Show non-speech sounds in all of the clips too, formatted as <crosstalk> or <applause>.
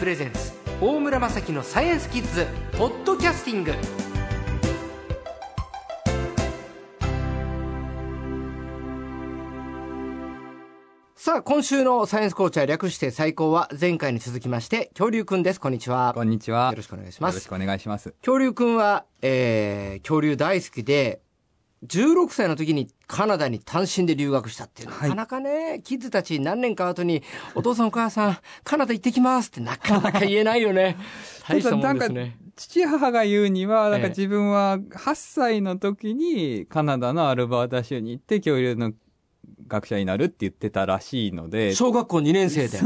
プレゼンツ大村雅樹のサイエンスキッズポッドキャスティングさあ今週のサイエンスコーチャー略して最高は前回に続きまして恐竜くんですこんにちはこんにちは。よろしくお願いしますよろしくお願いします。恐竜くんは、えー、恐竜大好きで、16歳の時にカナダに単身で留学したっていう、なかなかね、キッズたち何年か後に、お父さんお母さん、カナダ行ってきますってなかなか言えないよね。<laughs> 大したもんですね。父母が言うには、なんかええ自分は8歳の時にカナダのアルバータ州に行って恐竜の学者になるって言ってたらしいので、小学校2年生で。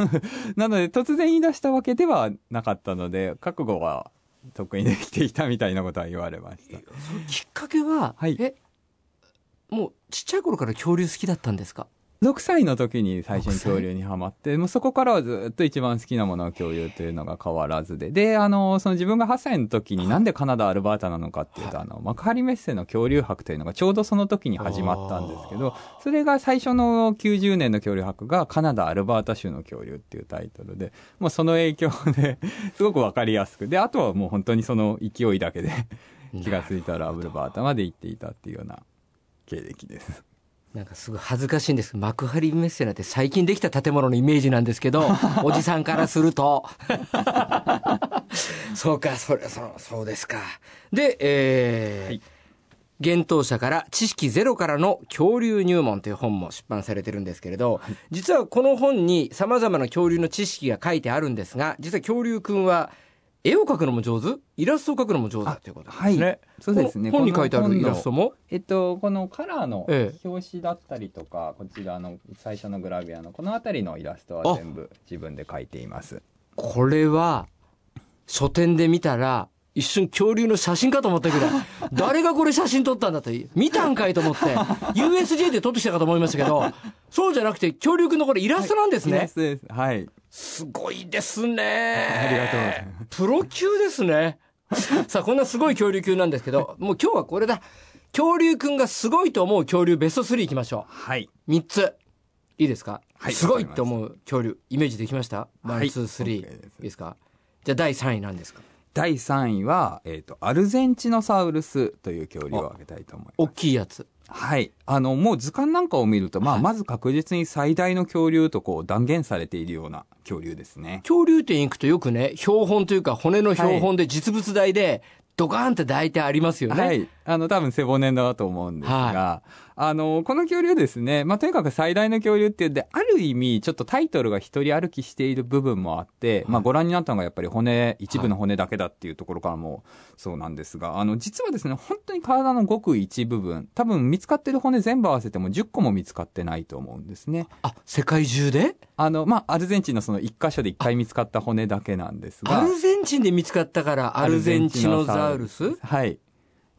なので突然言い出したわけではなかったので、覚悟は得意できていたみたいなことは言われました。きっかけは、はいえ、もうちっちゃい頃から恐竜好きだったんですか？6歳の時に最初に6歳恐竜にはまって、もうそこからはずっと一番好きなものは恐竜というのが変わらずで。で、あの、その自分が8歳の時になんでカナダ、アルバータなのかっていうと、あの、幕張メッセの恐竜博というのがちょうどその時に始まったんですけど、それが最初の90年の恐竜博がカナダ、アルバータ州の恐竜っていうタイトルで、もうその影響で <laughs> すごくわかりやすく。で、あとはもう本当にその勢いだけで気がついたらアルバータまで行っていたっていうような経歴です。なんかすごい恥ずかしいんです幕張メッセなんて最近できた建物のイメージなんですけど、<laughs> おじさんからすると。<laughs> そうか、それ、そう、そうですか。で、えーはい幻冬舎から知識ゼロからの恐竜入門という本も出版されてるんですけれど、実はこの本に様々な恐竜の知識が書いてあるんですが、実は恐竜くんは絵を描くのも上手？イラストを描くのも上手？ということですね。はいそうですね本に書いてあるイラストも？えっと、このカラーのええ表紙だったりとか、こちらの最初のグラビアのこの辺りのイラストあは全部自分で描いています。これは、書店で見たら、一瞬恐竜の写真かと思ったぐらい、<laughs> 誰がこれ写真撮ったんだと、見たんかいと思って、USJ で撮ってきたかと思いましたけど、そうじゃなくて恐竜くんのこれイラストなんですねイラス。トです。はい。すごいですね。ありがとうございまプロ級ですね。<laughs> さあ、こんなすごい恐竜級なんですけど、もう今日はこれだ。恐竜くんがすごいと思う恐竜ベスト3いきましょはい。う。3つ。いいですか、はいすごいって思う恐竜、イメージできました？ワン、はいツー、スリー。いいですか？じゃあ第3位なんですか？第3位は、えっ、と、アルゼンチノサウルスという恐竜を挙げたいと思います。大きいやつ。はい。あの、もう図鑑なんかを見ると、まあ、はいまず確実に最大の恐竜とこう断言されているような恐竜ですね。恐竜展行くとよくね、標本というか骨の標本で実物大で、ドカーンって大体ありますよね。はい。あの、多分背骨だと思うんですが、あの、この恐竜ですね、まあ、とにかく最大の恐竜っていうんで、ある意味、ちょっとタイトルが一人歩きしている部分もあって、まあ、ご覧になったのがやっぱり骨、一部の骨だけだっていうところからもそうなんですが、あの、実はですね、本当に体のごく一部分、多分見つかってる骨全部合わせても10個も見つかってないと思うんですね。あ、世界中で？あの、まあ、アルゼンチンのその一箇所で一回見つかった骨だけなんですが、アルゼンチンで見つかったから、アルゼンチノザウルス。はい。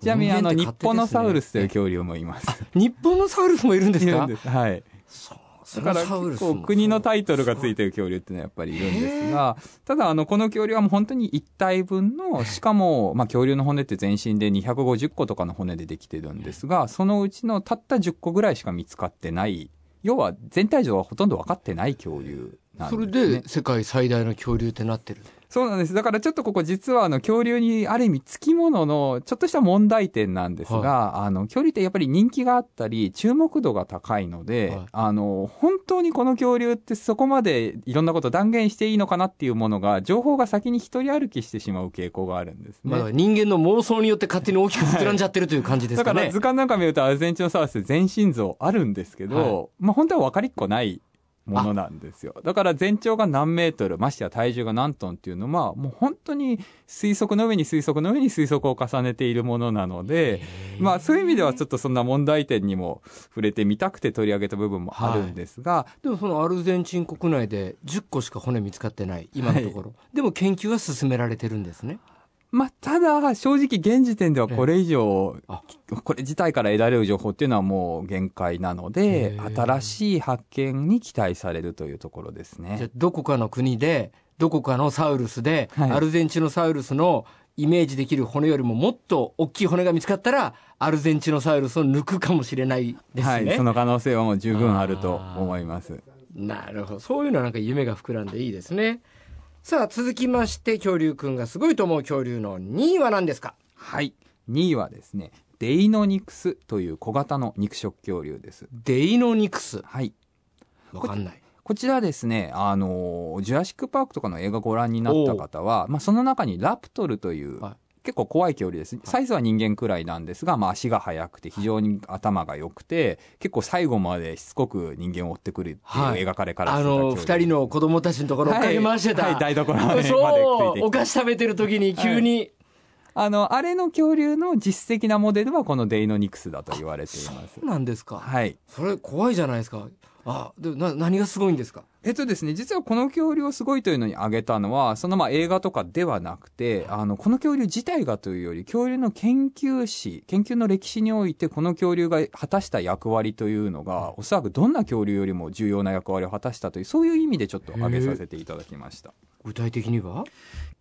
ちなみにあの、日本のサウルスという恐竜もいます。日本のサウルスもいるんですか？いるんです。はい。そだから結構国のタイトルがついてる恐竜っていうのはやっぱりいるんですが、ただあの、この恐竜はもう本当に一体分の、しかも、まあ恐竜の骨って全身で250個とかの骨でできてるんですが、そのうちのたった10個ぐらいしか見つかってない、要は全体像はほとんど分かってない恐竜なんそです、ね。れで世界最大の恐竜ってなってる。そうなんです。だからちょっとここ実はあの恐竜にある意味つきもののちょっとした問題点なんですが、あの恐竜ってやっぱり人気があったり注目度が高いので、はいあの本当にこの恐竜ってそこまでいろんなこと断言していいのかなっていうものが情報が先に一人歩きしてしまう傾向があるんですね。まあ、人間の妄想によって勝手に大きく膨らんじゃってるという感じですかね。だから図鑑なんか見るとアルゼンチンサウルス全身像あるんですけど、まあ本当は分かりっこないものなんですよ。だから全長が何メートル、ましてや体重が何トンっていうのは、もう本当に推測の上に推測の上に推測を重ねているものなので、まあそういう意味ではちょっとそんな問題点にも触れてみたくて取り上げた部分もあるんですが、でもそのアルゼンチン国内で10個しか骨見つかってない、今のところ。でも研究は進められてるんですね。まあ、ただ、正直現時点ではこれ以上、あこれ自体から得られる情報っていうのはもう限界なので新しい発見に期待されるというところですじゃあね。どこかの国で、どこかのサウルスで、はいアルゼンチノサウルスのイメージできる骨よりももっと大きい骨が見つかったら、アルゼンチノサウルスを抜くかもしれないですね。はい、その可能性はもう十分あると思います。なるほど。そういうのはなんか夢が膨らんでいいですね。さあ、続きまして、恐竜くんがすごいと思う恐竜の2位は何ですか？はい。2位はですね、デイノニクスという小型の肉食恐竜です。デイノニクス。はい。わかんない。こちらですね、あの、ジュラシックパークとかの映画ご覧になった方は、まあ、その中にラプトルという、はい結構怖い恐竜です。サイズは人間くらいなんですが、まあ、足が速くて非常に頭が良くて、結構最後までしつこく人間を追ってくるっていうはい。描かれからあの、二人の子供たちのところ追っかけ回してた。はい。はい。台所までそう、お菓子食べてる時に急に。あの、あれの恐竜の実質的なモデルはこのデイノニクスだと言われていますそう。なんですか。はい。それ怖いじゃないですか。あ、でな、何がすごいんですか？えっとですね、実はこの恐竜をすごいというのに挙げたのは、そのまあ映画とかではなくて、あの、この恐竜自体がというより、恐竜の研究史、研究の歴史において、この恐竜が果たした役割というのが、おそらくどんな恐竜よりも重要な役割を果たしたという、そういう意味でちょっと挙げさせていただきました。具体的には？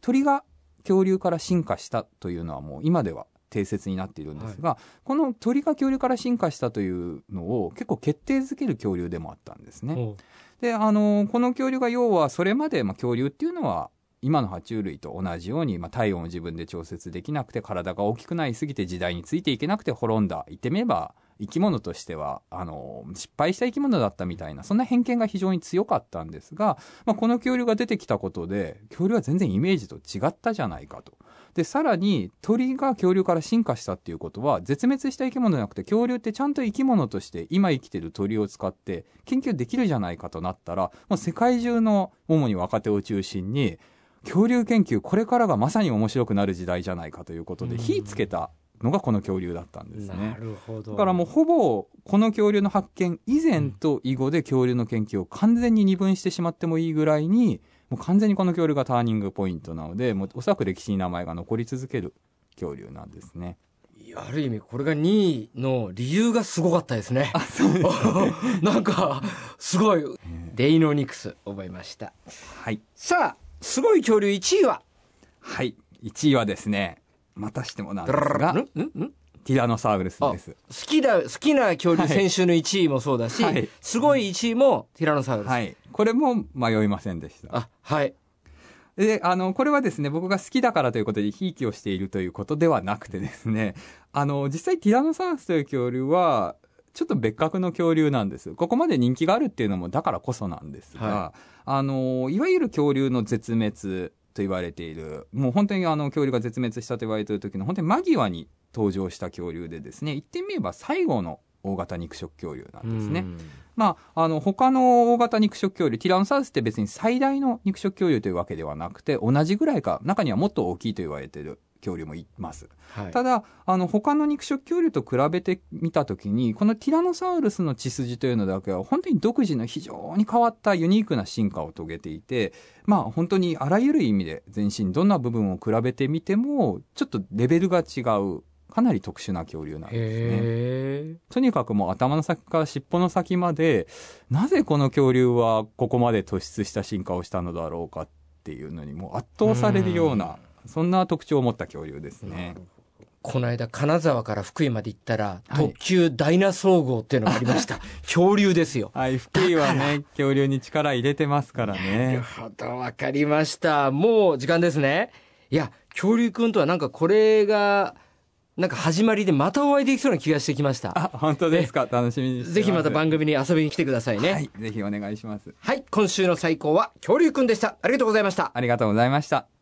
鳥が恐竜から進化したというのはもう今では定説になっているんですが、この鳥が恐竜から進化したというのを結構決定づける恐竜でもあったんですね。おで、あの、この恐竜が要はそれまで、まあ、恐竜っていうのは、今の爬虫類と同じように、まあ、体温を自分で調節できなくて、体が大きくなりすぎて時代についていけなくて滅んだ。言ってみれば、生き物としては、あの、失敗した生き物だったみたいな、そんな偏見が非常に強かったんですが、まあ、この恐竜が出てきたことで、恐竜は全然イメージと違ったじゃないかと。で、さらに鳥が恐竜から進化したっていうことは、絶滅した生き物じゃなくて、恐竜ってちゃんと生き物として今生きてる鳥を使って研究できるじゃないかとなったら、もう世界中の主に若手を中心に、恐竜研究これからがまさに面白くなる時代じゃないかということで、うん火つけたのがこの恐竜だったんですなね。るほど。だからもうほぼこの恐竜の発見以前と以後で恐竜の研究を完全に二分してしまってもいいぐらいに、もう完全にこの恐竜がターニングポイントなので、もうおそらく歴史に名前が残り続ける恐竜なんですね。ある意味、これが2位の理由がすごかったですね。<laughs> なんか、すごい。デイノニクス、覚えました。はい。さあ、すごい恐竜1位は？はい。1位はですね、またしてもなんですん？が、ティラノサウルスです。きだ、好きな恐竜、はい先週の1位もそうだし、はいすごい1位もティラノサウルス。はい。これも迷いませんでした。あ、はい。で、あの、これはですね、僕が好きだからということで、ひいきをしているということではなくてですね、<laughs> あの、実際ティラノサウルスという恐竜は、ちょっと別格の恐竜なんです。ここまで人気があるっていうのもだからこそなんですが、はあの、いわゆる恐竜の絶滅と言われている、もう本当にあの恐竜が絶滅したと言われている時の本当に間際に登場した恐竜でですね、言ってみれば最後の大型肉食恐竜なんですね。うんまあ、あの、他の大型肉食恐竜、ティラノサウルスって別に最大の肉食恐竜というわけではなくて、同じぐらいか、中にはもっと大きいと言われている恐竜もいます。はい。ただ、あの、他の肉食恐竜と比べてみたときに、このティラノサウルスの血筋というのだけは、本当に独自の非常に変わったユニークな進化を遂げていて、まあ、本当にあらゆる意味で全身、どんな部分を比べてみても、ちょっとレベルが違う、かなり特殊な恐竜なんですね。とにかくもう頭の先から尻尾の先まで、なぜこの恐竜はここまで突出した進化をしたのだろうかっていうのにもう圧倒されるような、そんな特徴を持った恐竜ですね。この間、金沢から福井まで行ったら、はい特急ダイナ総合っていうのがありました。<laughs> 恐竜ですよ。はい、福井はね、恐竜に力入れてますからなるね。ほど、わかりました。もう時間ですね。いや、恐竜くんとはなんかこれが、なんか始まりでまたお会いできそうな気がしてきました。あ、本当ですか？楽しみに。ぜひまた番組に遊びに来てくださいね。はい、ぜひお願いします。はい、今週の最高は恐竜くんでした。ありがとうございました。ありがとうございました。